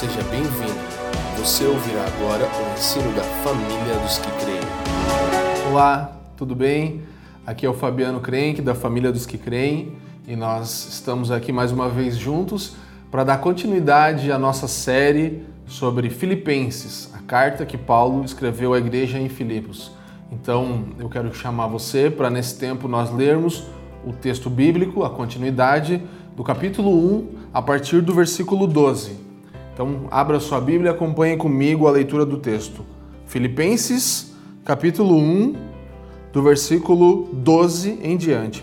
Seja bem-vindo. Você ouvirá agora o ensino da família dos que creem. Olá, tudo bem? Aqui é o Fabiano Crenque, da família dos que creem, e nós estamos aqui mais uma vez juntos para dar continuidade à nossa série sobre Filipenses, a carta que Paulo escreveu à igreja em Filipos. Então, eu quero chamar você para nesse tempo nós lermos o texto bíblico, a continuidade do capítulo 1, a partir do versículo 12. Então, abra sua Bíblia e acompanhe comigo a leitura do texto. Filipenses, capítulo 1, do versículo 12 em diante.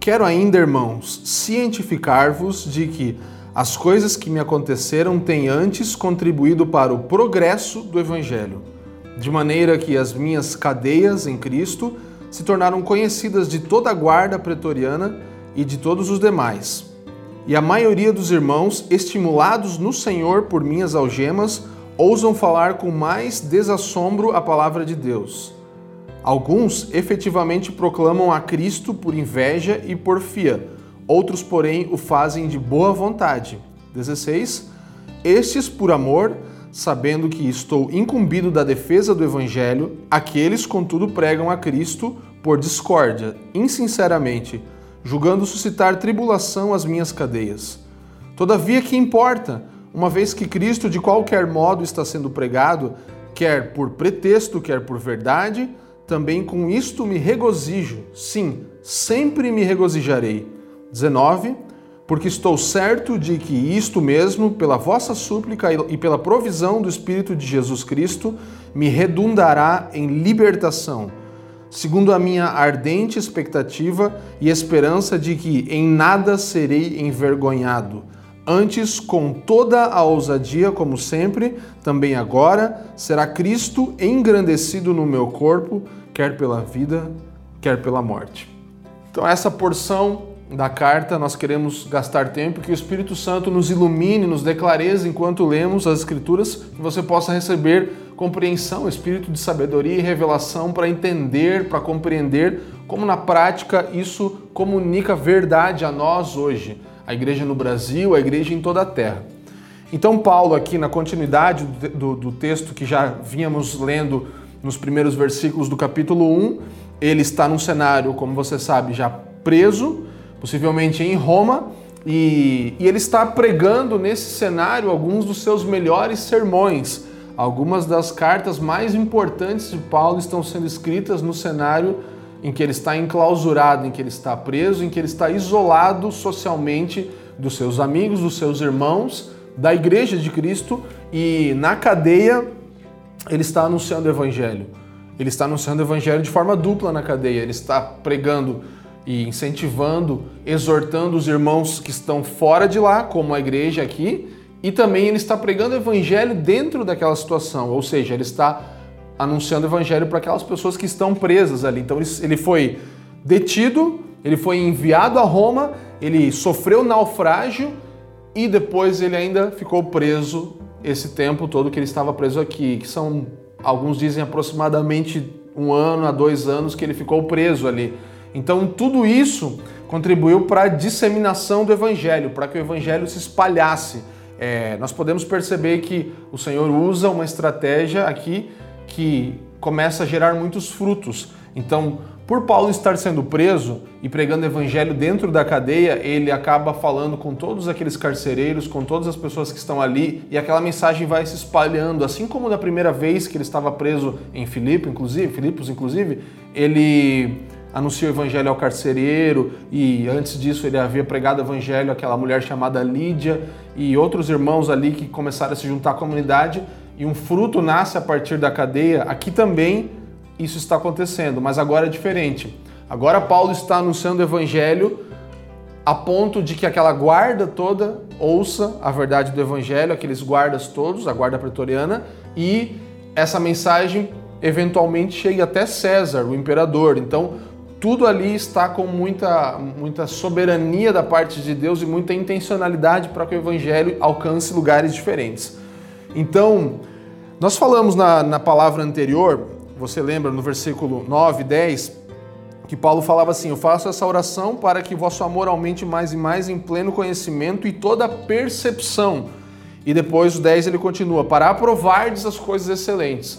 Quero ainda, irmãos, cientificar-vos de que as coisas que me aconteceram têm antes contribuído para o progresso do Evangelho, de maneira que as minhas cadeias em Cristo se tornaram conhecidas de toda a guarda pretoriana e de todos os demais. E a maioria dos irmãos, estimulados no Senhor por minhas algemas, ousam falar com mais desassombro a palavra de Deus. Alguns efetivamente proclamam a Cristo por inveja e porfia, outros, porém, o fazem de boa vontade. 16. Estes por amor, sabendo que estou incumbido da defesa do Evangelho, aqueles, contudo, pregam a Cristo por discórdia, insinceramente, julgando suscitar tribulação às minhas cadeias. Todavia, que importa, uma vez que Cristo de qualquer modo está sendo pregado, quer por pretexto, quer por verdade, também com isto me regozijo, sim, sempre me regozijarei. 19 porque estou certo de que isto mesmo, pela vossa súplica e pela provisão do Espírito de Jesus Cristo, me redundará em libertação, segundo a minha ardente expectativa e esperança de que em nada serei envergonhado. Antes, com toda a ousadia, como sempre, também agora, será Cristo engrandecido no meu corpo, quer pela vida, quer pela morte. Então, essa porção da carta, nós queremos gastar tempo que o Espírito Santo nos ilumine, nos dê clareza enquanto lemos as Escrituras, que você possa receber compreensão, espírito de sabedoria e revelação para entender, para compreender como na prática isso comunica verdade a nós hoje, a igreja no Brasil, a igreja em toda a terra. Então, Paulo, aqui na continuidade do, do texto que já vínhamos lendo nos primeiros versículos do capítulo 1, ele está num cenário, como você sabe, já preso possivelmente em Roma, e, e ele está pregando nesse cenário alguns dos seus melhores sermões. Algumas das cartas mais importantes de Paulo estão sendo escritas no cenário em que ele está enclausurado, em que ele está preso, em que ele está isolado socialmente dos seus amigos, dos seus irmãos, da igreja de Cristo e na cadeia ele está anunciando o evangelho. Ele está anunciando o evangelho de forma dupla na cadeia. Ele está pregando e incentivando, exortando os irmãos que estão fora de lá, como a igreja aqui, e também ele está pregando o evangelho dentro daquela situação, ou seja, ele está anunciando o evangelho para aquelas pessoas que estão presas ali. Então ele foi detido, ele foi enviado a Roma, ele sofreu naufrágio e depois ele ainda ficou preso esse tempo todo que ele estava preso aqui, que são, alguns dizem aproximadamente um ano a dois anos que ele ficou preso ali. Então, tudo isso contribuiu para a disseminação do evangelho, para que o evangelho se espalhasse. É, nós podemos perceber que o Senhor usa uma estratégia aqui que começa a gerar muitos frutos. Então, por Paulo estar sendo preso e pregando evangelho dentro da cadeia, ele acaba falando com todos aqueles carcereiros, com todas as pessoas que estão ali, e aquela mensagem vai se espalhando, assim como da primeira vez que ele estava preso em Filipe, inclusive, Filipos, inclusive, ele anuncia o evangelho ao carcereiro e antes disso ele havia pregado o evangelho àquela mulher chamada Lídia e outros irmãos ali que começaram a se juntar à comunidade e um fruto nasce a partir da cadeia. Aqui também isso está acontecendo, mas agora é diferente. Agora Paulo está anunciando o evangelho a ponto de que aquela guarda toda ouça a verdade do evangelho, aqueles guardas todos, a guarda pretoriana, e essa mensagem eventualmente chegue até César, o imperador. Então, tudo ali está com muita, muita soberania da parte de Deus e muita intencionalidade para que o Evangelho alcance lugares diferentes. Então, nós falamos na, na palavra anterior, você lembra no versículo 9 e 10, que Paulo falava assim: Eu faço essa oração para que vosso amor aumente mais e mais em pleno conhecimento e toda percepção, E depois o 10 ele continua: para aprovardes as coisas excelentes.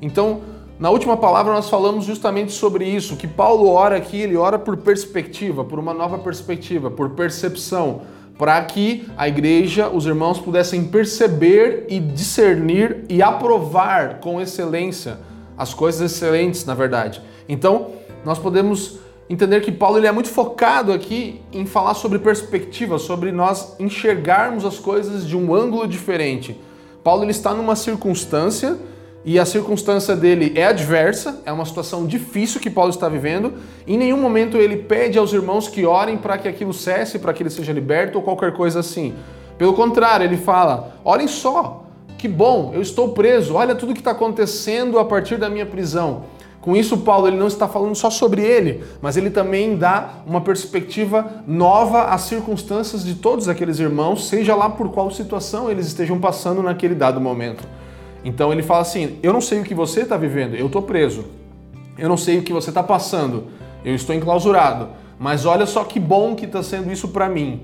Então, na última palavra nós falamos justamente sobre isso, que Paulo ora aqui, ele ora por perspectiva, por uma nova perspectiva, por percepção, para que a igreja, os irmãos pudessem perceber e discernir e aprovar com excelência as coisas excelentes, na verdade. Então, nós podemos entender que Paulo ele é muito focado aqui em falar sobre perspectiva, sobre nós enxergarmos as coisas de um ângulo diferente. Paulo ele está numa circunstância e a circunstância dele é adversa, é uma situação difícil que Paulo está vivendo. Em nenhum momento ele pede aos irmãos que orem para que aquilo cesse, para que ele seja liberto ou qualquer coisa assim. Pelo contrário, ele fala: orem só, que bom, eu estou preso, olha tudo que está acontecendo a partir da minha prisão. Com isso, Paulo ele não está falando só sobre ele, mas ele também dá uma perspectiva nova às circunstâncias de todos aqueles irmãos, seja lá por qual situação eles estejam passando naquele dado momento. Então ele fala assim: Eu não sei o que você está vivendo, eu estou preso. Eu não sei o que você está passando, eu estou enclausurado. Mas olha só que bom que está sendo isso para mim.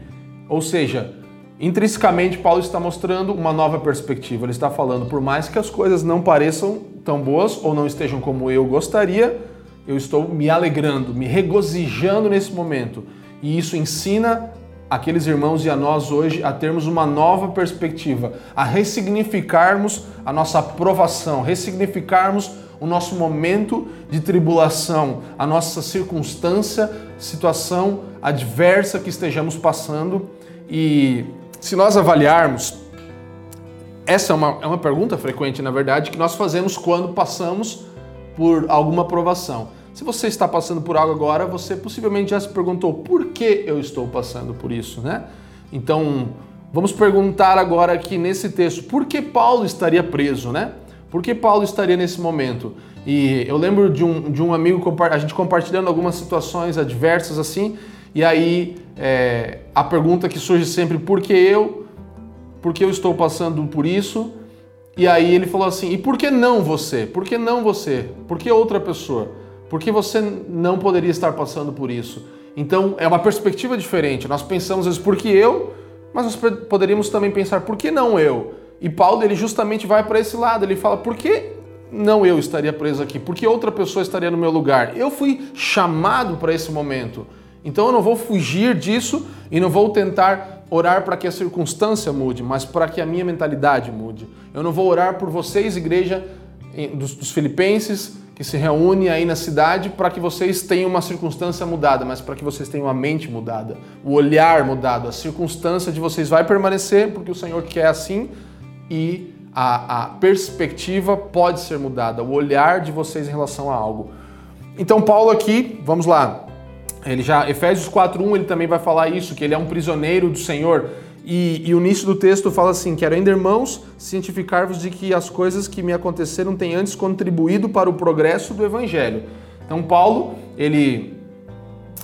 Ou seja, intrinsecamente Paulo está mostrando uma nova perspectiva. Ele está falando, por mais que as coisas não pareçam tão boas ou não estejam como eu gostaria, eu estou me alegrando, me regozijando nesse momento. E isso ensina aqueles irmãos e a nós hoje a termos uma nova perspectiva, a ressignificarmos a nossa aprovação, ressignificarmos o nosso momento de tribulação, a nossa circunstância, situação adversa que estejamos passando e se nós avaliarmos, essa é uma, é uma pergunta frequente, na verdade, que nós fazemos quando passamos por alguma provação. Se você está passando por algo agora, você possivelmente já se perguntou por que eu estou passando por isso, né? Então, vamos perguntar agora aqui nesse texto, por que Paulo estaria preso, né? Por que Paulo estaria nesse momento? E eu lembro de um, de um amigo, a gente compartilhando algumas situações adversas assim, e aí é, a pergunta que surge sempre, por que eu? Por que eu estou passando por isso? E aí ele falou assim, e por que não você? Por que não você? Por que outra pessoa? Por que você não poderia estar passando por isso? Então é uma perspectiva diferente. Nós pensamos às vezes, por que eu? Mas nós poderíamos também pensar, por que não eu? E Paulo ele justamente vai para esse lado, ele fala, por que não eu estaria preso aqui? Por que outra pessoa estaria no meu lugar? Eu fui chamado para esse momento. Então eu não vou fugir disso e não vou tentar orar para que a circunstância mude, mas para que a minha mentalidade mude. Eu não vou orar por vocês, igreja dos, dos filipenses, que se reúne aí na cidade para que vocês tenham uma circunstância mudada, mas para que vocês tenham a mente mudada, o olhar mudado, a circunstância de vocês vai permanecer porque o Senhor quer assim e a, a perspectiva pode ser mudada, o olhar de vocês em relação a algo. Então Paulo aqui, vamos lá, ele já, Efésios 4.1, ele também vai falar isso, que ele é um prisioneiro do Senhor. E, e, o início do texto fala assim: Quero ainda, irmãos, cientificar-vos de que as coisas que me aconteceram têm antes contribuído para o progresso do Evangelho. Então, Paulo, ele,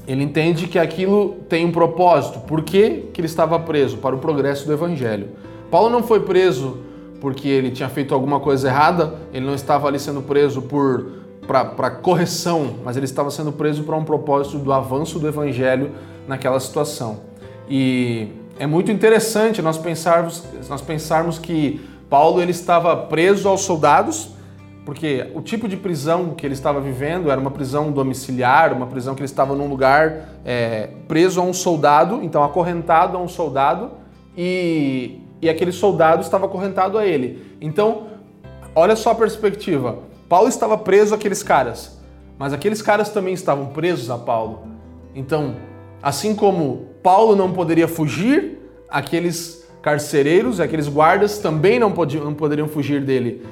ele entende que aquilo tem um propósito. Por que, que ele estava preso? Para o progresso do Evangelho. Paulo não foi preso porque ele tinha feito alguma coisa errada, ele não estava ali sendo preso por para correção, mas ele estava sendo preso para um propósito do avanço do evangelho naquela situação. E é muito interessante nós pensarmos, nós pensarmos que Paulo ele estava preso aos soldados, porque o tipo de prisão que ele estava vivendo era uma prisão domiciliar, uma prisão que ele estava num lugar é, preso a um soldado, então acorrentado a um soldado, e, e aquele soldado estava acorrentado a ele. Então, olha só a perspectiva. Paulo estava preso àqueles caras, mas aqueles caras também estavam presos a Paulo. Então, assim como Paulo não poderia fugir, aqueles carcereiros, aqueles guardas também não, podiam, não poderiam fugir dele.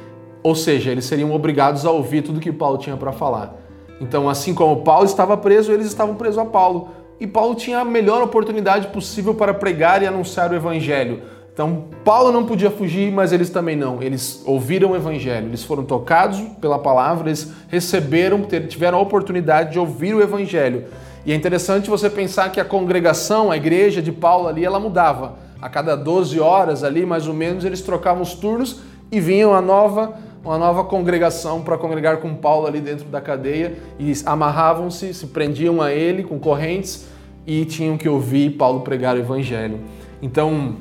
Ou seja, eles seriam obrigados a ouvir tudo que Paulo tinha para falar. Então, assim como Paulo estava preso, eles estavam presos a Paulo. E Paulo tinha a melhor oportunidade possível para pregar e anunciar o evangelho. Então, Paulo não podia fugir, mas eles também não. Eles ouviram o evangelho, eles foram tocados pela palavra, eles receberam, tiveram a oportunidade de ouvir o evangelho. E é interessante você pensar que a congregação, a igreja de Paulo ali, ela mudava. A cada 12 horas ali, mais ou menos, eles trocavam os turnos e vinham a nova, uma nova congregação para congregar com Paulo ali dentro da cadeia e amarravam-se, se prendiam a ele com correntes e tinham que ouvir Paulo pregar o evangelho. Então,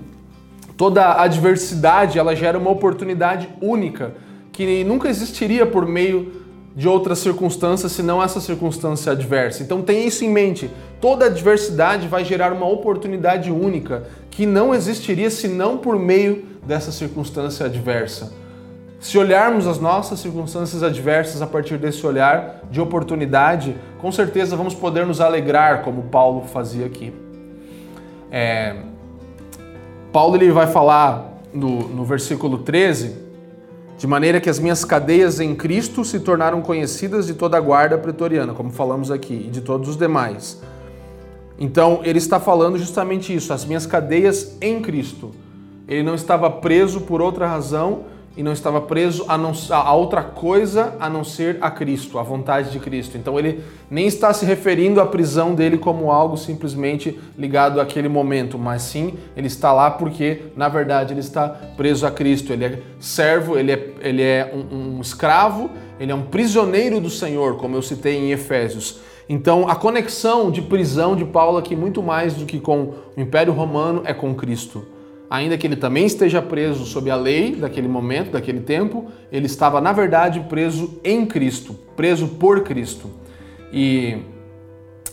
toda adversidade ela gera uma oportunidade única que nunca existiria por meio de outras circunstâncias senão essa circunstância adversa. Então tenha isso em mente. Toda adversidade vai gerar uma oportunidade única que não existiria senão por meio dessa circunstância adversa. Se olharmos as nossas circunstâncias adversas a partir desse olhar de oportunidade, com certeza vamos poder nos alegrar, como Paulo fazia aqui. É... Paulo ele vai falar no, no versículo 13, de maneira que as minhas cadeias em Cristo se tornaram conhecidas de toda a guarda pretoriana, como falamos aqui, e de todos os demais. Então, ele está falando justamente isso, as minhas cadeias em Cristo. Ele não estava preso por outra razão e não estava preso a, não, a outra coisa a não ser a Cristo, a vontade de Cristo. Então ele nem está se referindo à prisão dele como algo simplesmente ligado àquele momento, mas sim ele está lá porque, na verdade, ele está preso a Cristo. Ele é servo, ele é, ele é um, um escravo, ele é um prisioneiro do Senhor, como eu citei em Efésios. Então a conexão de prisão de Paulo aqui, muito mais do que com o Império Romano, é com Cristo ainda que ele também esteja preso sob a lei daquele momento, daquele tempo, ele estava, na verdade, preso em Cristo, preso por Cristo. E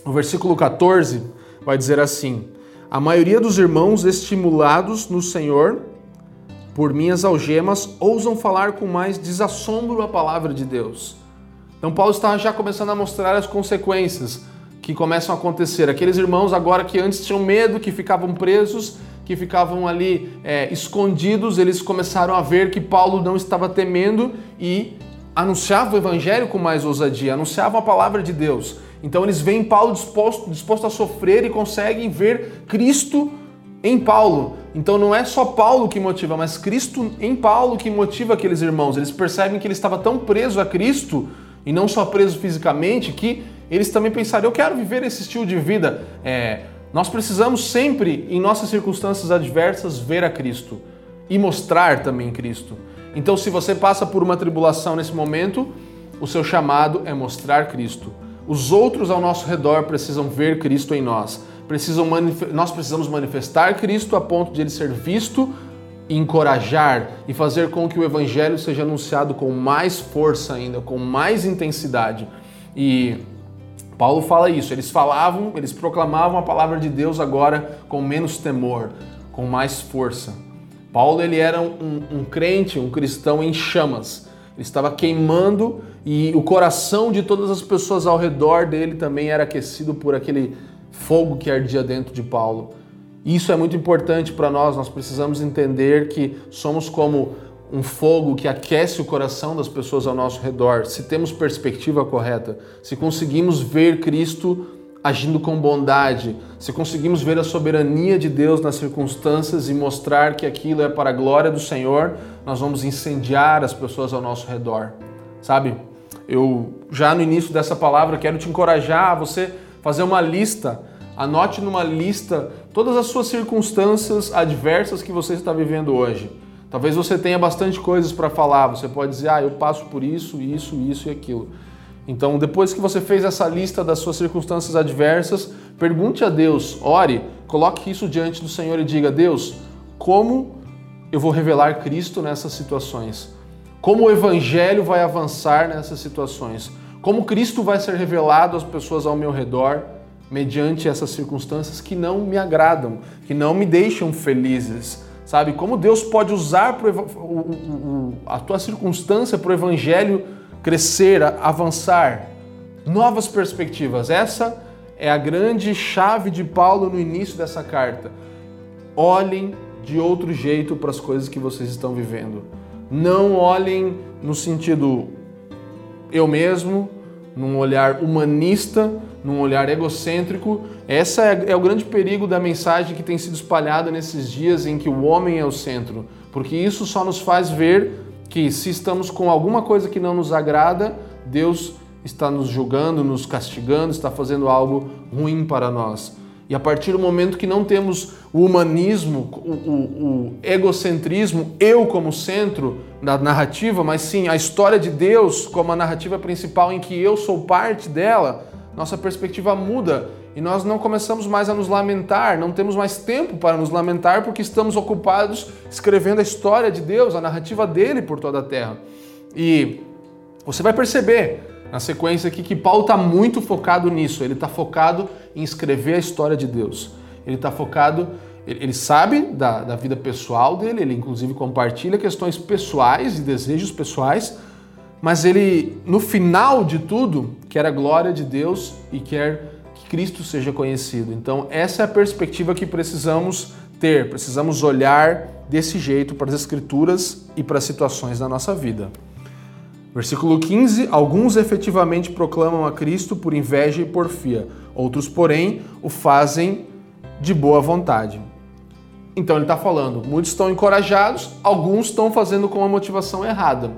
o versículo 14 vai dizer assim: A maioria dos irmãos estimulados no Senhor por minhas algemas ousam falar com mais desassombro a palavra de Deus. Então Paulo está já começando a mostrar as consequências que começam a acontecer. Aqueles irmãos agora que antes tinham medo, que ficavam presos, que ficavam ali é, escondidos, eles começaram a ver que Paulo não estava temendo e anunciava o evangelho com mais ousadia, anunciavam a palavra de Deus. Então eles veem Paulo disposto, disposto a sofrer e conseguem ver Cristo em Paulo. Então não é só Paulo que motiva, mas Cristo em Paulo que motiva aqueles irmãos. Eles percebem que ele estava tão preso a Cristo e não só preso fisicamente que eles também pensaram: eu quero viver esse estilo de vida. É, nós precisamos sempre, em nossas circunstâncias adversas, ver a Cristo e mostrar também Cristo. Então, se você passa por uma tribulação nesse momento, o seu chamado é mostrar Cristo. Os outros ao nosso redor precisam ver Cristo em nós. Precisam nós precisamos manifestar Cristo a ponto de ele ser visto, encorajar e fazer com que o evangelho seja anunciado com mais força ainda, com mais intensidade. E Paulo fala isso, eles falavam, eles proclamavam a palavra de Deus agora com menos temor, com mais força. Paulo ele era um, um crente, um cristão em chamas. Ele estava queimando e o coração de todas as pessoas ao redor dele também era aquecido por aquele fogo que ardia dentro de Paulo. Isso é muito importante para nós, nós precisamos entender que somos como um fogo que aquece o coração das pessoas ao nosso redor, se temos perspectiva correta, se conseguimos ver Cristo agindo com bondade, se conseguimos ver a soberania de Deus nas circunstâncias e mostrar que aquilo é para a glória do Senhor, nós vamos incendiar as pessoas ao nosso redor. Sabe? Eu já no início dessa palavra quero te encorajar a você fazer uma lista, anote numa lista todas as suas circunstâncias adversas que você está vivendo hoje Talvez você tenha bastante coisas para falar, você pode dizer, ah, eu passo por isso, isso, isso e aquilo. Então, depois que você fez essa lista das suas circunstâncias adversas, pergunte a Deus, ore, coloque isso diante do Senhor e diga: Deus, como eu vou revelar Cristo nessas situações? Como o Evangelho vai avançar nessas situações? Como Cristo vai ser revelado às pessoas ao meu redor mediante essas circunstâncias que não me agradam, que não me deixam felizes? Sabe? Como Deus pode usar a tua circunstância para o evangelho crescer, avançar. Novas perspectivas. Essa é a grande chave de Paulo no início dessa carta. Olhem de outro jeito para as coisas que vocês estão vivendo. Não olhem no sentido eu mesmo, num olhar humanista, num olhar egocêntrico. Essa é, é, o grande perigo da mensagem que tem sido espalhada nesses dias em que o homem é o centro, porque isso só nos faz ver que se estamos com alguma coisa que não nos agrada, Deus está nos julgando, nos castigando, está fazendo algo ruim para nós. E a partir do momento que não temos o humanismo, o, o, o, egocentrismo, eu como centro da narrativa, mas sim a história de Deus como a narrativa principal em que eu sou parte dela, nossa perspectiva muda e nós não começamos mais a nos lamentar, não temos mais tempo para nos lamentar porque estamos ocupados escrevendo a história de Deus, a narrativa dele por toda a terra. E você vai perceber na sequência aqui que Paulo está muito focado nisso, ele está focado em escrever a história de Deus. Ele está focado, ele sabe da, da vida pessoal dele, ele inclusive compartilha questões pessoais e desejos pessoais, mas ele, no final de tudo, quer a glória de Deus e quer Cristo seja conhecido. Então, essa é a perspectiva que precisamos ter, precisamos olhar desse jeito para as Escrituras e para as situações da nossa vida. Versículo 15: Alguns efetivamente proclamam a Cristo por inveja e porfia, outros, porém, o fazem de boa vontade. Então ele está falando, muitos estão encorajados, alguns estão fazendo com a motivação errada.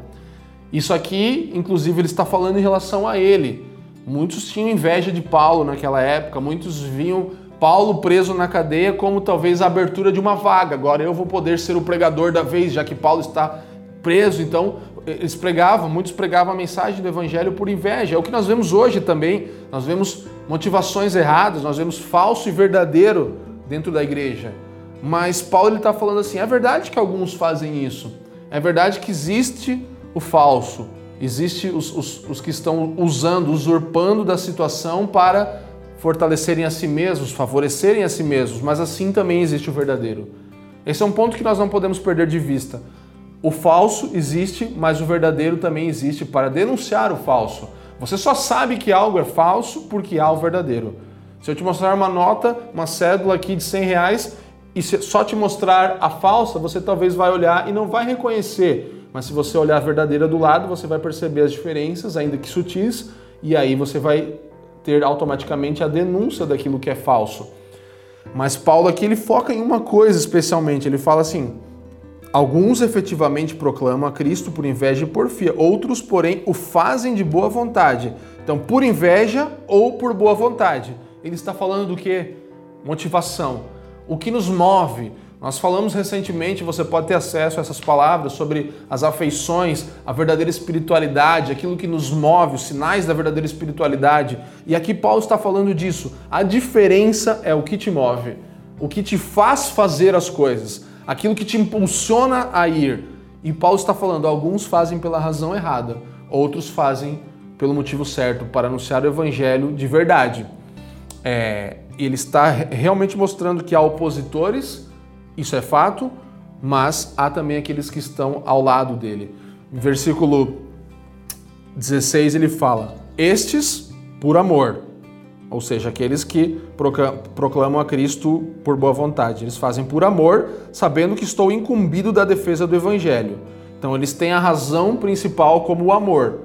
Isso aqui, inclusive, ele está falando em relação a ele. Muitos tinham inveja de Paulo naquela época, muitos viam Paulo preso na cadeia como talvez a abertura de uma vaga. Agora eu vou poder ser o pregador da vez, já que Paulo está preso. Então, eles pregavam, muitos pregavam a mensagem do evangelho por inveja. É o que nós vemos hoje também. Nós vemos motivações erradas, nós vemos falso e verdadeiro dentro da igreja. Mas Paulo está falando assim: é verdade que alguns fazem isso. É verdade que existe o falso. Existem os, os, os que estão usando, usurpando da situação para fortalecerem a si mesmos, favorecerem a si mesmos, mas assim também existe o verdadeiro. Esse é um ponto que nós não podemos perder de vista. O falso existe, mas o verdadeiro também existe para denunciar o falso. Você só sabe que algo é falso porque há o verdadeiro. Se eu te mostrar uma nota, uma cédula aqui de 100 reais e só te mostrar a falsa, você talvez vai olhar e não vai reconhecer mas se você olhar a verdadeira do lado, você vai perceber as diferenças, ainda que sutis, e aí você vai ter automaticamente a denúncia daquilo que é falso. Mas Paulo aqui ele foca em uma coisa especialmente, ele fala assim: Alguns efetivamente proclamam a Cristo por inveja e porfia, outros, porém, o fazem de boa vontade. Então, por inveja ou por boa vontade. Ele está falando do que? Motivação. O que nos move, nós falamos recentemente, você pode ter acesso a essas palavras sobre as afeições, a verdadeira espiritualidade, aquilo que nos move, os sinais da verdadeira espiritualidade. E aqui Paulo está falando disso. A diferença é o que te move, o que te faz fazer as coisas, aquilo que te impulsiona a ir. E Paulo está falando, alguns fazem pela razão errada, outros fazem pelo motivo certo, para anunciar o evangelho de verdade. É, ele está realmente mostrando que há opositores isso é fato, mas há também aqueles que estão ao lado dele. Versículo 16 ele fala: Estes por amor, ou seja, aqueles que proclamam a Cristo por boa vontade. Eles fazem por amor, sabendo que estou incumbido da defesa do Evangelho. Então, eles têm a razão principal como o amor.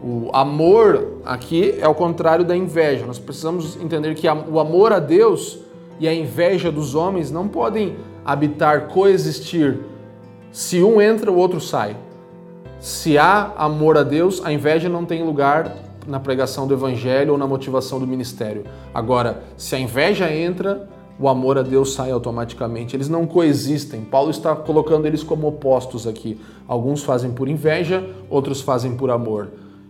O amor aqui é o contrário da inveja. Nós precisamos entender que o amor a Deus e a inveja dos homens não podem habitar, coexistir. Se um entra, o outro sai. Se há amor a Deus, a inveja não tem lugar na pregação do evangelho ou na motivação do ministério. Agora, se a inveja entra, o amor a Deus sai automaticamente. Eles não coexistem. Paulo está colocando eles como opostos aqui. Alguns fazem por inveja, outros fazem por amor.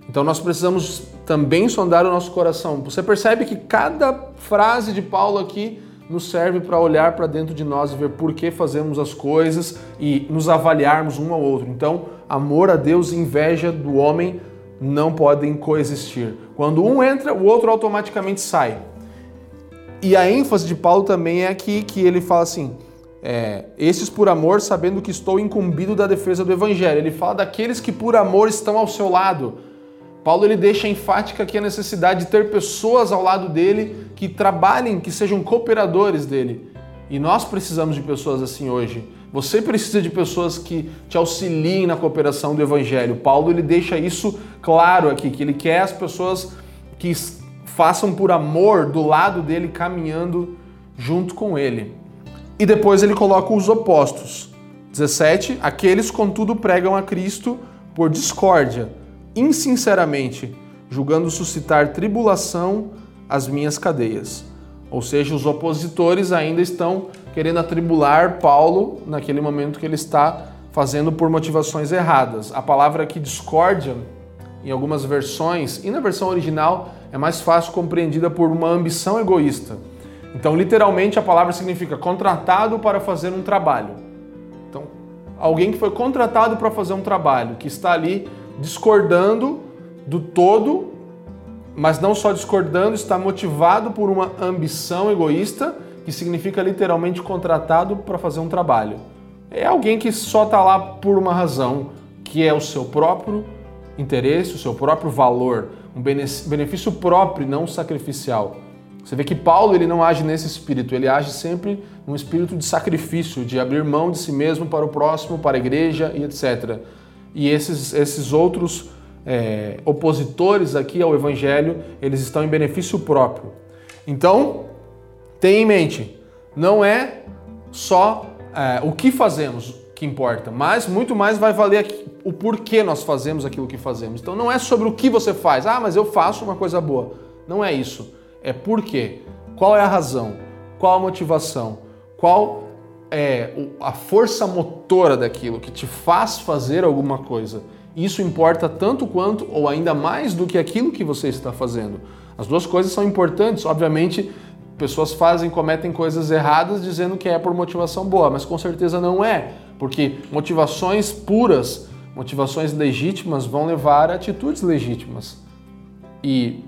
Então nós precisamos também sondar o nosso coração. Você percebe que cada frase de Paulo aqui nos serve para olhar para dentro de nós e ver por que fazemos as coisas e nos avaliarmos um ao outro. Então, amor a Deus e inveja do homem não podem coexistir. Quando um entra, o outro automaticamente sai. E a ênfase de Paulo também é aqui que ele fala assim: é, esses por amor, sabendo que estou incumbido da defesa do evangelho. Ele fala daqueles que por amor estão ao seu lado Paulo ele deixa enfática aqui a necessidade de ter pessoas ao lado dele que trabalhem, que sejam cooperadores dele. E nós precisamos de pessoas assim hoje. Você precisa de pessoas que te auxiliem na cooperação do evangelho. Paulo ele deixa isso claro aqui, que ele quer as pessoas que façam por amor do lado dele caminhando junto com ele. E depois ele coloca os opostos. 17, aqueles contudo pregam a Cristo por discórdia insinceramente, julgando suscitar tribulação às minhas cadeias. Ou seja, os opositores ainda estão querendo atribular Paulo naquele momento que ele está fazendo por motivações erradas. A palavra aqui discórdia em algumas versões, e na versão original é mais fácil compreendida por uma ambição egoísta. Então, literalmente, a palavra significa contratado para fazer um trabalho. Então, alguém que foi contratado para fazer um trabalho, que está ali discordando do todo, mas não só discordando, está motivado por uma ambição egoísta, que significa literalmente contratado para fazer um trabalho. É alguém que só está lá por uma razão, que é o seu próprio interesse, o seu próprio valor, um benefício próprio, não sacrificial. Você vê que Paulo ele não age nesse espírito, ele age sempre num espírito de sacrifício, de abrir mão de si mesmo para o próximo, para a igreja e etc. E esses, esses outros é, opositores aqui ao evangelho, eles estão em benefício próprio. Então, tenha em mente, não é só é, o que fazemos que importa, mas muito mais vai valer o porquê nós fazemos aquilo que fazemos. Então não é sobre o que você faz, ah, mas eu faço uma coisa boa. Não é isso. É por quê. Qual é a razão? Qual a motivação? Qual é a força motora daquilo que te faz fazer alguma coisa? Isso importa tanto quanto ou ainda mais do que aquilo que você está fazendo. As duas coisas são importantes, obviamente. Pessoas fazem, cometem coisas erradas dizendo que é por motivação boa, mas com certeza não é, porque motivações puras, motivações legítimas vão levar a atitudes legítimas. E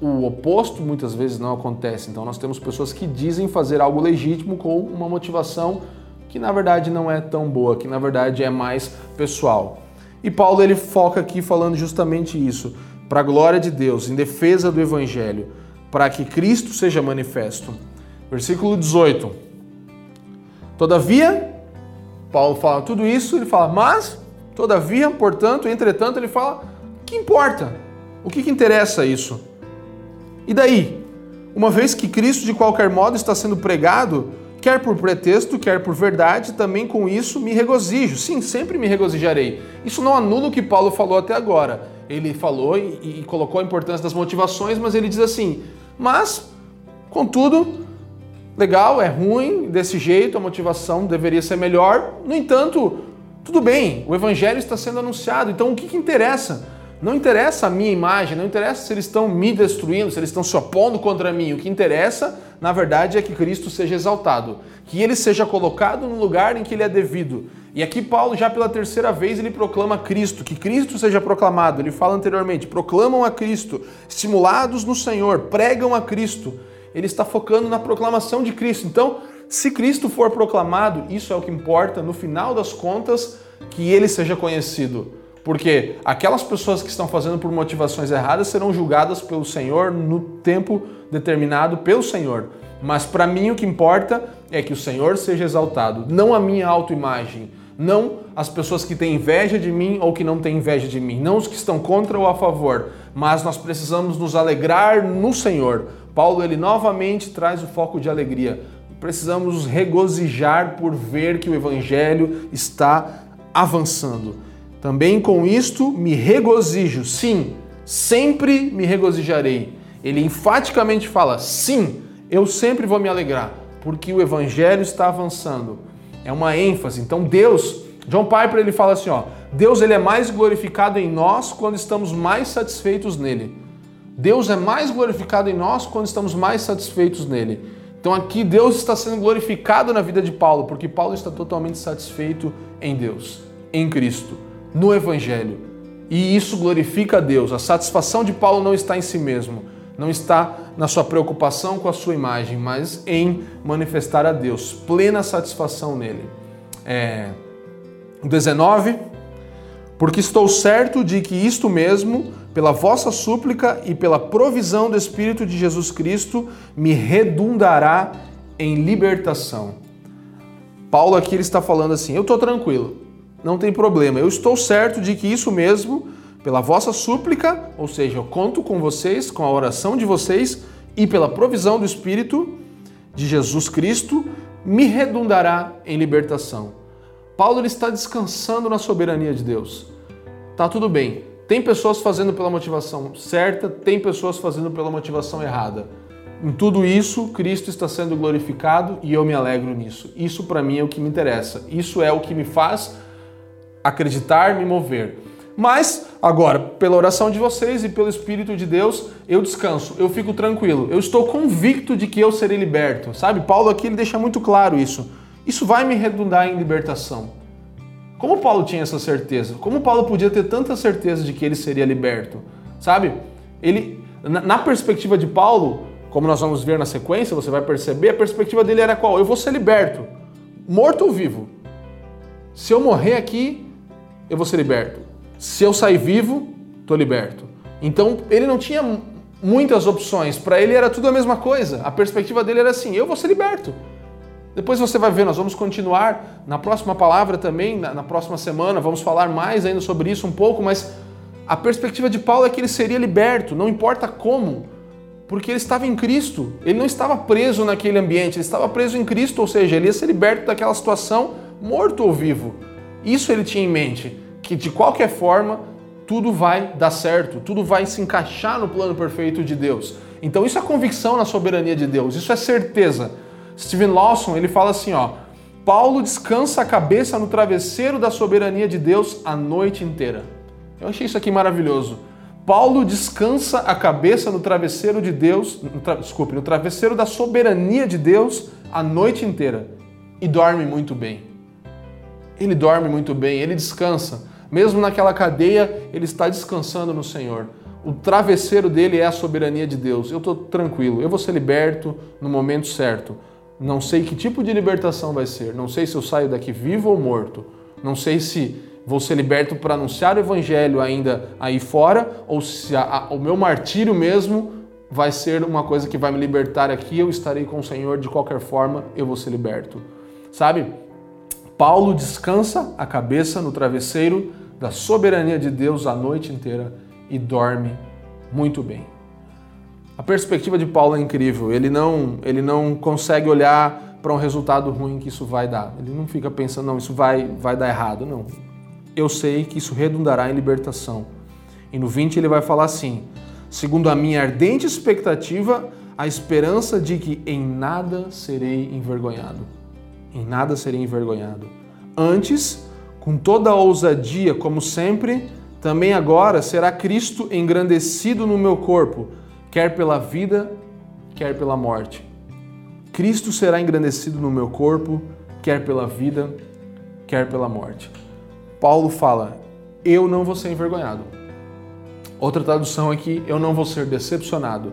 o oposto muitas vezes não acontece. Então nós temos pessoas que dizem fazer algo legítimo com uma motivação que na verdade não é tão boa, que na verdade é mais pessoal. E Paulo ele foca aqui falando justamente isso, para a glória de Deus, em defesa do evangelho, para que Cristo seja manifesto. Versículo 18. Todavia, Paulo fala tudo isso, ele fala, mas, todavia, portanto, entretanto, ele fala, que importa? O que, que interessa isso? E daí? Uma vez que Cristo de qualquer modo está sendo pregado, quer por pretexto, quer por verdade, também com isso me regozijo. Sim, sempre me regozijarei. Isso não anula o que Paulo falou até agora. Ele falou e, e colocou a importância das motivações, mas ele diz assim: mas, contudo, legal, é ruim, desse jeito, a motivação deveria ser melhor. No entanto, tudo bem, o evangelho está sendo anunciado, então o que, que interessa? Não interessa a minha imagem, não interessa se eles estão me destruindo, se eles estão se opondo contra mim. O que interessa, na verdade, é que Cristo seja exaltado, que ele seja colocado no lugar em que ele é devido. E aqui Paulo já pela terceira vez ele proclama Cristo, que Cristo seja proclamado. Ele fala anteriormente, proclamam a Cristo, estimulados no Senhor, pregam a Cristo. Ele está focando na proclamação de Cristo. Então, se Cristo for proclamado, isso é o que importa, no final das contas, que ele seja conhecido. Porque aquelas pessoas que estão fazendo por motivações erradas serão julgadas pelo Senhor no tempo determinado pelo Senhor. Mas para mim o que importa é que o Senhor seja exaltado, não a minha autoimagem, não as pessoas que têm inveja de mim ou que não têm inveja de mim, não os que estão contra ou a favor, mas nós precisamos nos alegrar no Senhor. Paulo ele novamente traz o foco de alegria. Precisamos regozijar por ver que o evangelho está avançando. Também com isto me regozijo, sim, sempre me regozijarei. Ele enfaticamente fala: sim, eu sempre vou me alegrar, porque o evangelho está avançando. É uma ênfase. Então Deus, John Piper ele fala assim, ó, Deus ele é mais glorificado em nós quando estamos mais satisfeitos nele. Deus é mais glorificado em nós quando estamos mais satisfeitos nele. Então aqui Deus está sendo glorificado na vida de Paulo, porque Paulo está totalmente satisfeito em Deus, em Cristo no Evangelho. E isso glorifica a Deus. A satisfação de Paulo não está em si mesmo, não está na sua preocupação com a sua imagem, mas em manifestar a Deus, plena satisfação nele. É... 19. Porque estou certo de que isto mesmo, pela vossa súplica e pela provisão do Espírito de Jesus Cristo, me redundará em libertação. Paulo aqui ele está falando assim: eu estou tranquilo, não tem problema. Eu estou certo de que isso mesmo, pela vossa súplica, ou seja, eu conto com vocês, com a oração de vocês e pela provisão do Espírito de Jesus Cristo, me redundará em libertação. Paulo ele está descansando na soberania de Deus. Tá tudo bem. Tem pessoas fazendo pela motivação certa, tem pessoas fazendo pela motivação errada. Em tudo isso, Cristo está sendo glorificado e eu me alegro nisso. Isso para mim é o que me interessa. Isso é o que me faz acreditar, me mover. Mas, agora, pela oração de vocês e pelo Espírito de Deus, eu descanso, eu fico tranquilo. Eu estou convicto de que eu serei liberto. Sabe? Paulo aqui ele deixa muito claro isso. Isso vai me redundar em libertação. Como Paulo tinha essa certeza? Como Paulo podia ter tanta certeza de que ele seria liberto? Sabe? Ele, na perspectiva de Paulo, como nós vamos ver na sequência, você vai perceber, a perspectiva dele era qual? Eu vou ser liberto, morto ou vivo. Se eu morrer aqui, eu vou ser liberto. Se eu sair vivo, estou liberto. Então ele não tinha muitas opções. Para ele era tudo a mesma coisa. A perspectiva dele era assim: eu vou ser liberto. Depois você vai ver, nós vamos continuar na próxima palavra também, na, na, próxima semana, vamos falar mais ainda sobre isso um pouco, mas a perspectiva de Paulo é que ele seria liberto, não importa como, porque ele estava em Cristo, ele não estava preso naquele ambiente, ele estava preso em Cristo, ou seja, ele ia ser liberto daquela situação, morto ou vivo. Isso ele tinha em mente que de qualquer forma tudo vai dar certo, tudo vai se encaixar no plano perfeito de Deus. Então isso é convicção na soberania de Deus, isso é certeza. Steven Lawson, ele fala assim, ó: Paulo descansa a cabeça no travesseiro da soberania de Deus a noite inteira. Eu achei isso aqui maravilhoso. Paulo descansa a cabeça no travesseiro de Deus, no tra... desculpe, no travesseiro da soberania de Deus a noite inteira e dorme muito bem. Ele dorme muito bem, ele descansa. Mesmo naquela cadeia, ele está descansando no Senhor. O travesseiro dele é a soberania de Deus. Eu estou tranquilo, eu vou ser liberto no momento certo. Não sei que tipo de libertação vai ser. Não sei se eu saio daqui vivo ou morto. Não sei se vou ser liberto para anunciar o evangelho ainda aí fora ou se a, a, o meu martírio mesmo vai ser uma coisa que vai me libertar aqui. Eu estarei com o Senhor de qualquer forma, eu vou ser liberto. Sabe? Paulo descansa a cabeça no travesseiro da soberania de Deus a noite inteira e dorme muito bem. A perspectiva de Paulo é incrível. Ele não, ele não consegue olhar para um resultado ruim que isso vai dar. Ele não fica pensando, não, isso vai, vai dar errado. Não. Eu sei que isso redundará em libertação. E no 20 ele vai falar assim: segundo a minha ardente expectativa, a esperança de que em nada serei envergonhado. Em nada serei envergonhado. Antes, com toda a ousadia, como sempre, também agora será Cristo engrandecido no meu corpo, quer pela vida, quer pela morte. Cristo será engrandecido no meu corpo, quer pela vida, quer pela morte. Paulo fala: Eu não vou ser envergonhado. Outra tradução aqui: Eu não vou ser decepcionado.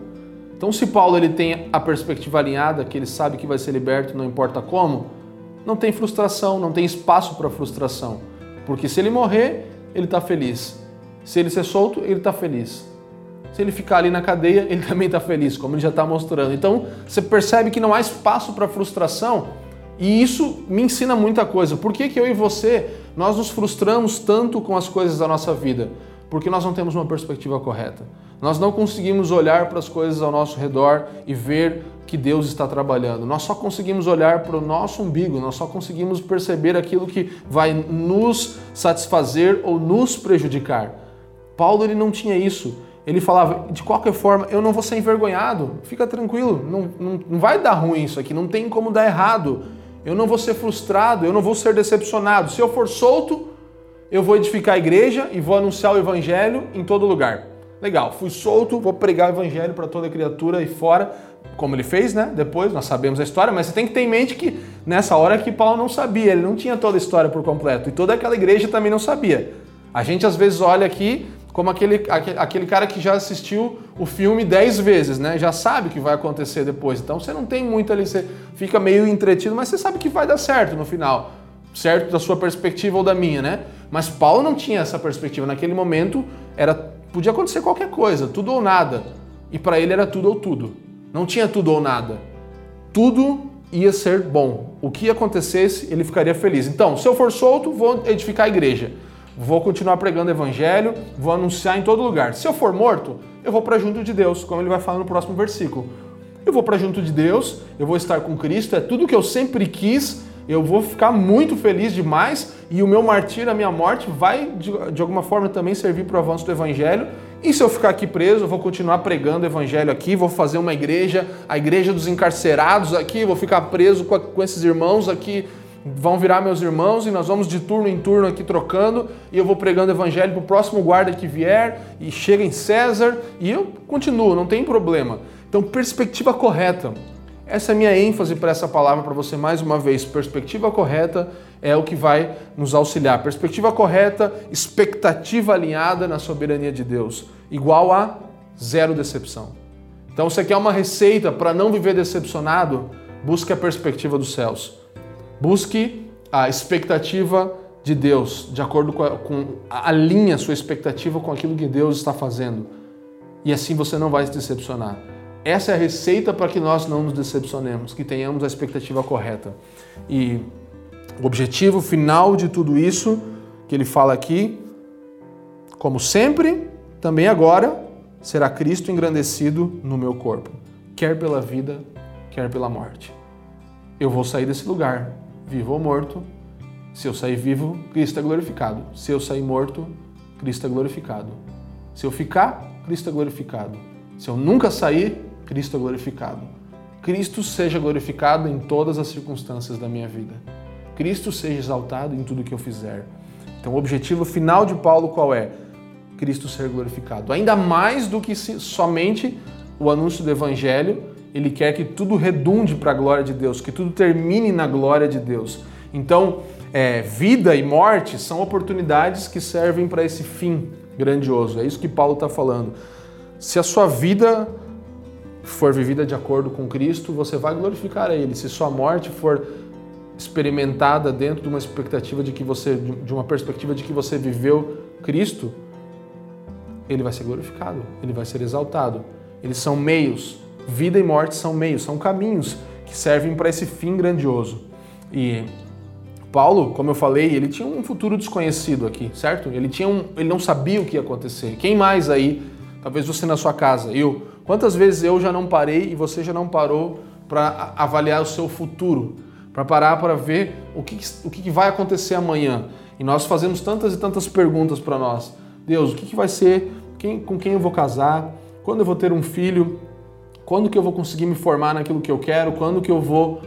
Então, se Paulo ele tem a perspectiva alinhada, que ele sabe que vai ser liberto, não importa como, não tem frustração, não tem espaço para frustração. Porque se ele morrer, ele está feliz. Se ele ser solto, ele está feliz. Se ele ficar ali na cadeia, ele também está feliz, como ele já está mostrando. Então, você percebe que não há espaço para frustração e isso me ensina muita coisa. Por que, que eu e você, nós nos frustramos tanto com as coisas da nossa vida? Porque nós não temos uma perspectiva correta. Nós não conseguimos olhar para as coisas ao nosso redor e ver que Deus está trabalhando. Nós só conseguimos olhar para o nosso umbigo, nós só conseguimos perceber aquilo que vai nos satisfazer ou nos prejudicar. Paulo ele não tinha isso. Ele falava, de qualquer forma, eu não vou ser envergonhado, fica tranquilo, não, não, não vai dar ruim isso aqui, não tem como dar errado. Eu não vou ser frustrado, eu não vou ser decepcionado. Se eu for solto, eu vou edificar a igreja e vou anunciar o evangelho em todo lugar. Legal, fui solto, vou pregar o evangelho para toda criatura aí fora, como ele fez, né? Depois nós sabemos a história, mas você tem que ter em mente que nessa hora que Paulo não sabia, ele não tinha toda a história por completo e toda aquela igreja também não sabia. A gente às vezes olha aqui como aquele, aquele cara que já assistiu o filme dez vezes, né? Já sabe o que vai acontecer depois. Então você não tem muito ali, você fica meio entretido, mas você sabe que vai dar certo no final. Certo da sua perspectiva ou da minha, né? Mas Paulo não tinha essa perspectiva. Naquele momento era podia acontecer qualquer coisa, tudo ou nada. E para ele era tudo ou tudo. Não tinha tudo ou nada. Tudo ia ser bom. O que acontecesse, ele ficaria feliz. Então, se eu for solto, vou edificar a igreja. Vou continuar pregando evangelho, vou anunciar em todo lugar. Se eu for morto, eu vou para junto de Deus, como ele vai falar no próximo versículo. Eu vou para junto de Deus, eu vou estar com Cristo, é tudo que eu sempre quis, eu vou ficar muito feliz demais e o meu martírio, a minha morte, vai de, de alguma forma também servir para o avanço do Evangelho. E se eu ficar aqui preso, eu vou continuar pregando o Evangelho aqui, vou fazer uma igreja, a igreja dos encarcerados aqui, vou ficar preso com, com esses irmãos aqui vão virar meus irmãos e nós vamos de turno em turno aqui trocando e eu vou pregando o evangelho para o próximo guarda que vier e chega em César e eu continuo, não tem problema. Então, perspectiva correta. Essa é a minha ênfase para essa palavra para você mais uma vez. Perspectiva correta é o que vai nos auxiliar. Perspectiva correta, expectativa alinhada na soberania de Deus, igual a zero decepção. Então, você quer uma receita para não viver decepcionado? Busque a perspectiva dos céus. Busque a expectativa de Deus, de acordo com, a, com sua expectativa com aquilo que Deus está fazendo. E assim você não vai se decepcionar. Essa é a receita para que nós não nos decepcionemos, que tenhamos a expectativa correta. E o objetivo final de tudo isso que ele fala aqui, como sempre, também agora, será Cristo engrandecido no meu corpo, quer pela vida, quer pela morte. Eu vou sair desse lugar, vivo ou morto. Se eu sair vivo, Cristo é glorificado. Se eu sair morto, Cristo é glorificado. Se eu ficar, Cristo é glorificado. Se eu nunca sair, Cristo é glorificado. Cristo seja glorificado em todas as circunstâncias da minha vida. Cristo seja exaltado em tudo que eu fizer. Então, o objetivo final de Paulo qual é? Cristo ser glorificado. Ainda mais do que somente o anúncio do Evangelho, ele quer que tudo redunde para a glória de Deus, que tudo termine na glória de Deus. Então, é, vida e morte são oportunidades que servem para esse fim grandioso. É isso que Paulo está falando. Se a sua vida for vivida de acordo com Cristo, você vai glorificar a Ele. Se sua morte for experimentada dentro de uma expectativa de que você, de uma perspectiva de que você viveu Cristo, ele vai ser glorificado, ele vai ser exaltado. Eles são meios, vida e morte são meios, são caminhos que servem para esse fim grandioso. E Paulo, como eu falei, ele tinha um futuro desconhecido aqui, certo? Ele tinha um, ele não sabia o que ia acontecer. Quem mais aí? Talvez você na sua casa, eu. Quantas vezes eu já não parei e você já não parou para avaliar o seu futuro, para parar para ver o que, o que vai acontecer amanhã? E nós fazemos tantas e tantas perguntas para nós. Deus, o que, vai ser? Quem, com quem eu vou casar? Quando eu vou ter um filho? Quando que eu vou conseguir me formar naquilo que eu quero? Quando que eu vou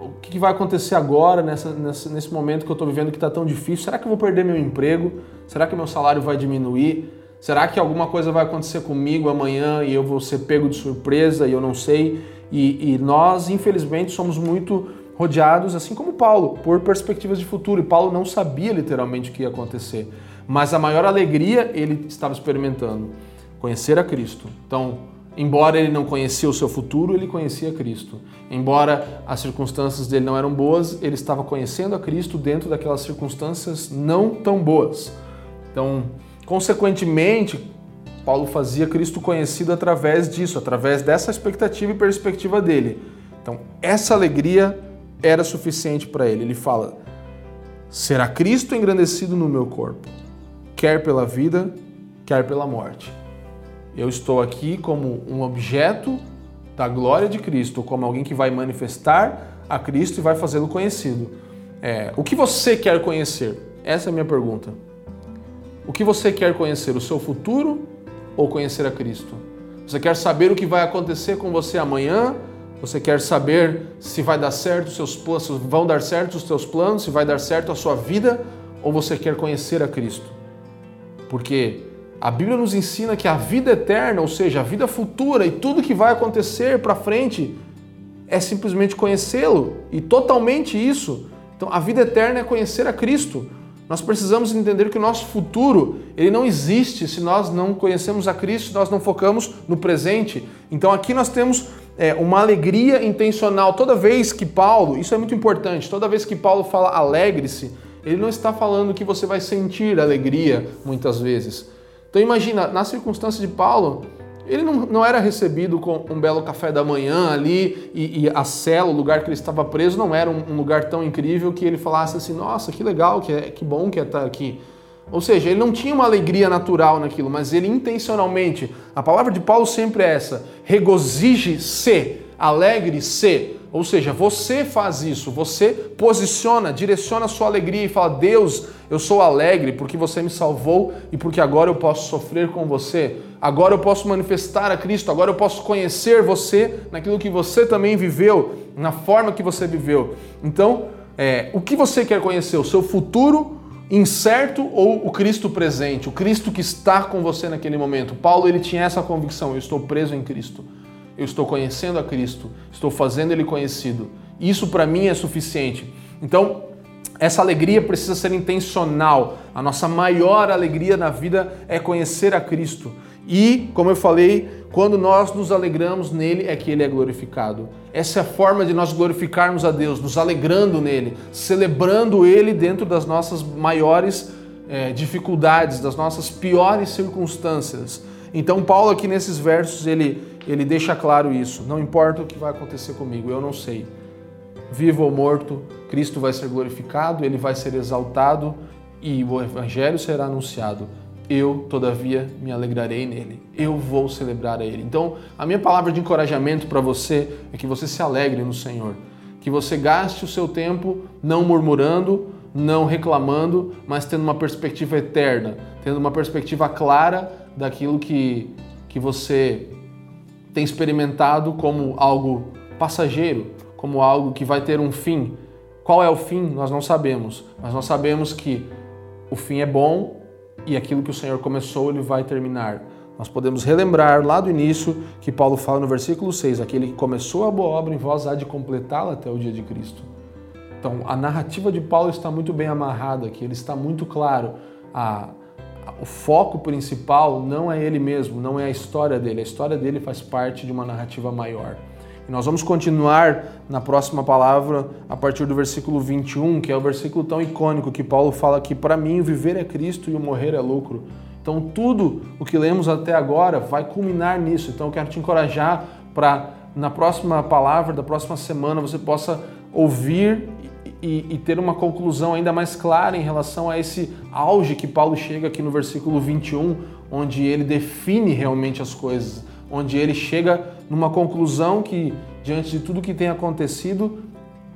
o que, vai acontecer agora nessa, nesse momento que eu estou vivendo que está tão difícil? Será que eu vou perder meu emprego? Será que meu salário vai diminuir? Será que alguma coisa vai acontecer comigo amanhã e eu vou ser pego de surpresa e eu não sei? E, e nós, infelizmente, somos muito rodeados, assim como Paulo, por perspectivas de futuro. E Paulo não sabia literalmente o que ia acontecer. Mas a maior alegria ele estava experimentando: conhecer a Cristo. Então, embora ele não conhecia o seu futuro, ele conhecia Cristo. Embora as circunstâncias dele não eram boas, ele estava conhecendo a Cristo dentro daquelas circunstâncias não tão boas. Então, Consequentemente, Paulo fazia Cristo conhecido através disso, através dessa expectativa e perspectiva dele. Então, essa alegria era suficiente para ele. Ele fala: será Cristo engrandecido no meu corpo, quer pela vida, quer pela morte. Eu estou aqui como um objeto da glória de Cristo, como alguém que vai manifestar a Cristo e vai fazê-lo conhecido. É, o que você quer conhecer? Essa é a minha pergunta. O que você quer conhecer? O seu futuro ou conhecer a Cristo? Você quer saber o que vai acontecer com você amanhã? Você quer saber se vai dar certo os seus planos, vão dar certo os seus planos, se vai dar certo a sua vida, ou você quer conhecer a Cristo? Porque a Bíblia nos ensina que a vida eterna, ou seja, a vida futura e tudo que vai acontecer para frente é simplesmente conhecê-lo e totalmente isso. Então, a vida eterna é conhecer a Cristo. Nós precisamos entender que o nosso futuro ele não existe se nós não conhecemos a Cristo, nós não focamos no presente. Então aqui nós temos é, uma alegria intencional. Toda vez que Paulo, isso é muito importante, toda vez que Paulo fala alegre-se, ele não está falando que você vai sentir alegria muitas vezes. Então imagina, na circunstância de Paulo, ele não, não era recebido com um belo café da manhã ali e, e a cela, o lugar que ele estava preso, não era um, um, lugar tão incrível que ele falasse assim: nossa, que legal, que, é, que bom que é estar aqui. Ou seja, ele não tinha uma alegria natural naquilo, mas ele intencionalmente, a palavra de Paulo sempre é essa: regozije-se, alegre-se. Ou seja, você faz isso, você posiciona, direciona a sua alegria e fala: Deus, eu sou alegre porque você me salvou e porque agora eu posso sofrer com você. Agora eu posso manifestar a Cristo, agora eu posso conhecer você naquilo que você também viveu, na forma que você viveu. Então, é, o que você quer conhecer? O seu futuro incerto ou o Cristo presente? O Cristo que está com você naquele momento? Paulo ele tinha essa convicção: eu estou preso em Cristo. Eu estou conhecendo a Cristo, estou fazendo ele conhecido. Isso para mim é suficiente. Então, essa alegria precisa ser intencional. A nossa maior alegria na vida é conhecer a Cristo. E, como eu falei, quando nós nos alegramos nele é que ele é glorificado. Essa é a forma de nós glorificarmos a Deus, nos alegrando nele, celebrando ele dentro das nossas maiores é, dificuldades, das nossas piores circunstâncias. Então, Paulo, aqui nesses versos, ele, ele deixa claro isso. Não importa o que vai acontecer comigo, eu não sei. Vivo ou morto, Cristo vai ser glorificado, ele vai ser exaltado e o evangelho será anunciado. Eu, todavia, me alegrarei nele. Eu vou celebrar a ele. Então, a minha palavra de encorajamento para você é que você se alegre no Senhor. Que você gaste o seu tempo não murmurando, não reclamando, mas tendo uma perspectiva eterna, tendo uma perspectiva clara daquilo que, que você tem experimentado como algo passageiro, como algo que vai ter um fim, qual é o fim? Nós não sabemos, mas nós sabemos que o fim é bom e aquilo que o Senhor começou, ele vai terminar. Nós podemos relembrar lá do início que Paulo fala no versículo 6: aquele que começou a boa obra em vós há de completá-la até o dia de Cristo. Então, a narrativa de Paulo está muito bem amarrada aqui, ele está muito claro. A, o foco principal não é ele mesmo, não é a história dele. A história dele faz parte de uma narrativa maior. E nós vamos continuar na próxima palavra a partir do versículo 21, que é o versículo tão icônico que Paulo fala que para mim o viver é Cristo e o morrer é lucro. Então tudo o que lemos até agora vai culminar nisso. Então eu quero te encorajar para na próxima palavra da próxima semana você possa ouvir e, e, ter uma conclusão ainda mais clara em relação a esse auge que Paulo chega aqui no versículo 21, onde ele define realmente as coisas, onde ele chega numa conclusão que, diante de tudo que tem acontecido,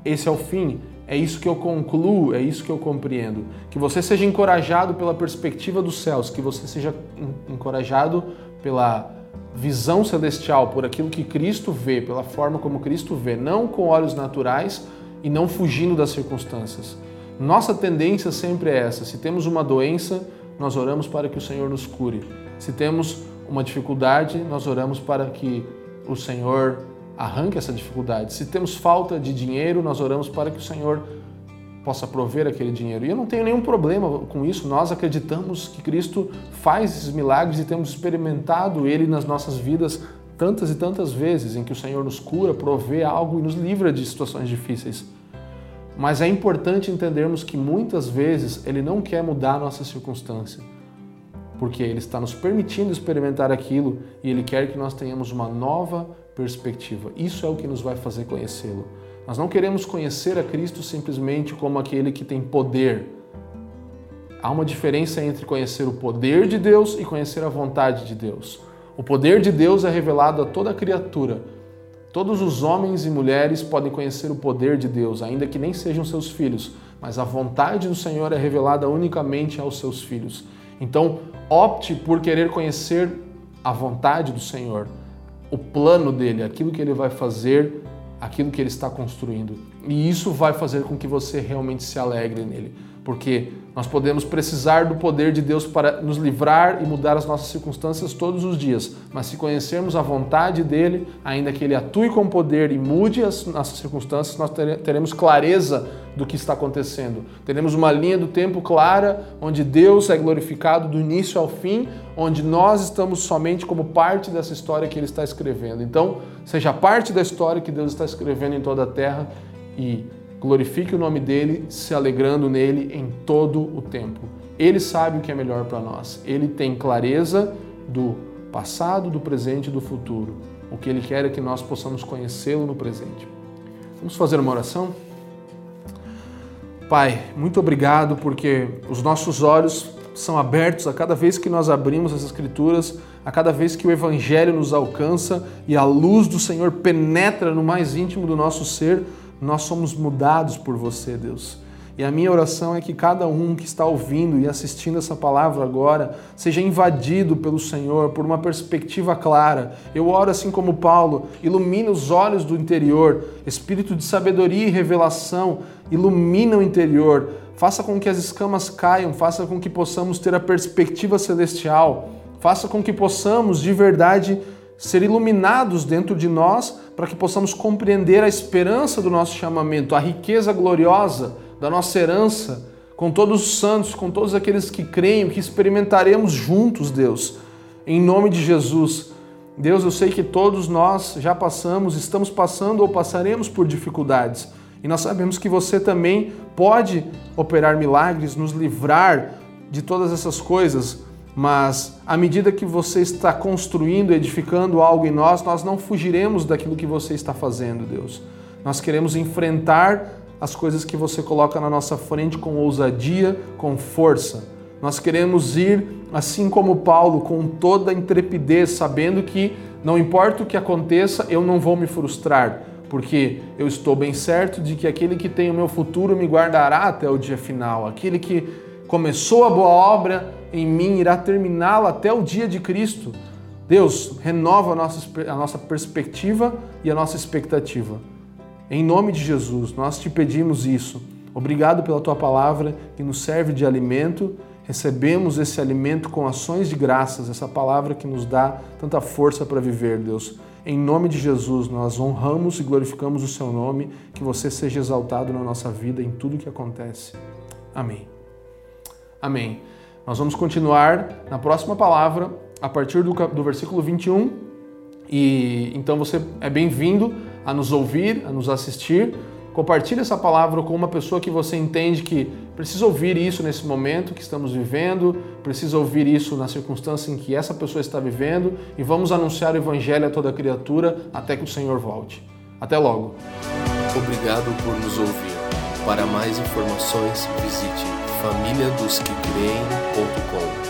esse é o fim. É isso que eu concluo, é isso que eu compreendo. Que você seja encorajado pela perspectiva dos céus, que você seja encorajado pela visão celestial, por aquilo que Cristo vê, pela forma como Cristo vê, não com olhos naturais e não fugindo das circunstâncias. Nossa tendência sempre é essa: se temos uma doença, nós oramos para que o Senhor nos cure. Se temos uma dificuldade, nós oramos para que o Senhor arranque essa dificuldade. Se temos falta de dinheiro, nós oramos para que o Senhor possa prover aquele dinheiro. E eu não tenho nenhum problema com isso. Nós acreditamos que Cristo faz esses milagres e temos experimentado ele nas nossas vidas tantas e tantas vezes em que o Senhor nos cura, provê algo e nos livra de situações difíceis. Mas é importante entendermos que muitas vezes ele não quer mudar a nossa circunstância porque Ele está nos permitindo experimentar aquilo e Ele quer que nós tenhamos uma nova perspectiva. Isso é o que nos vai fazer conhecê-lo. Nós não queremos conhecer a Cristo simplesmente como aquele que tem poder. Há uma diferença entre conhecer o poder de Deus e conhecer a vontade de Deus. O poder de Deus é revelado a toda criatura. Todos os homens e mulheres podem conhecer o poder de Deus, ainda que nem sejam seus filhos, mas a vontade do Senhor é revelada unicamente aos seus filhos. Então, opte por querer conhecer a vontade do Senhor, o plano dele, aquilo que ele vai fazer, aquilo que ele está construindo. E isso vai fazer com que você realmente se alegre nele, porque nós podemos precisar do poder de Deus para nos livrar e mudar as nossas circunstâncias todos os dias, mas se conhecermos a vontade dele, ainda que ele atue com poder e mude as nossas circunstâncias, nós teremos clareza do que está acontecendo. Teremos uma linha do tempo clara, onde Deus é glorificado do início ao fim, onde nós estamos somente como parte dessa história que ele está escrevendo. Então, seja parte da história que Deus está escrevendo em toda a terra e Glorifique o nome dele, se alegrando nele em todo o tempo. Ele sabe o que é melhor para nós. Ele tem clareza do passado, do presente e do futuro. O que ele quer é que nós possamos conhecê-lo no presente. Vamos fazer uma oração? Pai, muito obrigado porque os nossos olhos são abertos a cada vez que nós abrimos as Escrituras, a cada vez que o Evangelho nos alcança e a luz do Senhor penetra no mais íntimo do nosso ser nós somos mudados por você, Deus. E a minha oração é que cada um que está ouvindo e assistindo essa palavra agora seja invadido pelo Senhor por uma perspectiva clara. Eu oro assim como Paulo, ilumina os olhos do interior, espírito de sabedoria e revelação ilumina o interior, faça com que as escamas caiam, faça com que possamos ter a perspectiva celestial, faça com que possamos de verdade ser iluminados dentro de nós para que possamos compreender a esperança do nosso chamamento, a riqueza gloriosa da nossa herança com todos os santos, com todos aqueles que creem, que experimentaremos juntos, Deus. Em nome de Jesus. Deus, eu sei que todos nós já passamos, estamos passando ou passaremos por dificuldades. E nós sabemos que você também pode operar milagres, nos livrar de todas essas coisas, mas à medida que você está construindo, edificando algo em nós, nós não fugiremos daquilo que você está fazendo, Deus. Nós queremos enfrentar as coisas que você coloca na nossa frente com ousadia, com força. Nós queremos ir, assim como Paulo, com toda a intrepidez, sabendo que não importa o que aconteça, eu não vou me frustrar, porque eu estou bem certo de que aquele que tem o meu futuro me guardará até o dia final. Aquele que começou a boa obra em mim irá terminá-la até o dia de Cristo. Deus, renova a nossa, a nossa perspectiva e a nossa expectativa. Em nome de Jesus, nós te pedimos isso. Obrigado pela tua palavra que nos serve de alimento. Recebemos esse alimento com ações de graças, essa palavra que nos dá tanta força para viver, Deus. Em nome de Jesus, nós honramos e glorificamos o seu nome, que você seja exaltado na nossa vida, em tudo que acontece. Amém. Amém. Nós vamos continuar na próxima palavra, a partir do, do versículo 21. E então você é bem-vindo a nos ouvir, a nos assistir. Compartilhe essa palavra com uma pessoa que você entende que precisa ouvir isso nesse momento que estamos vivendo, precisa ouvir isso na circunstância em que essa pessoa está vivendo e vamos anunciar o Evangelho a toda criatura até que o Senhor volte. Até logo. Obrigado por nos ouvir. Para mais informações, visite famíliadosquecreem.com.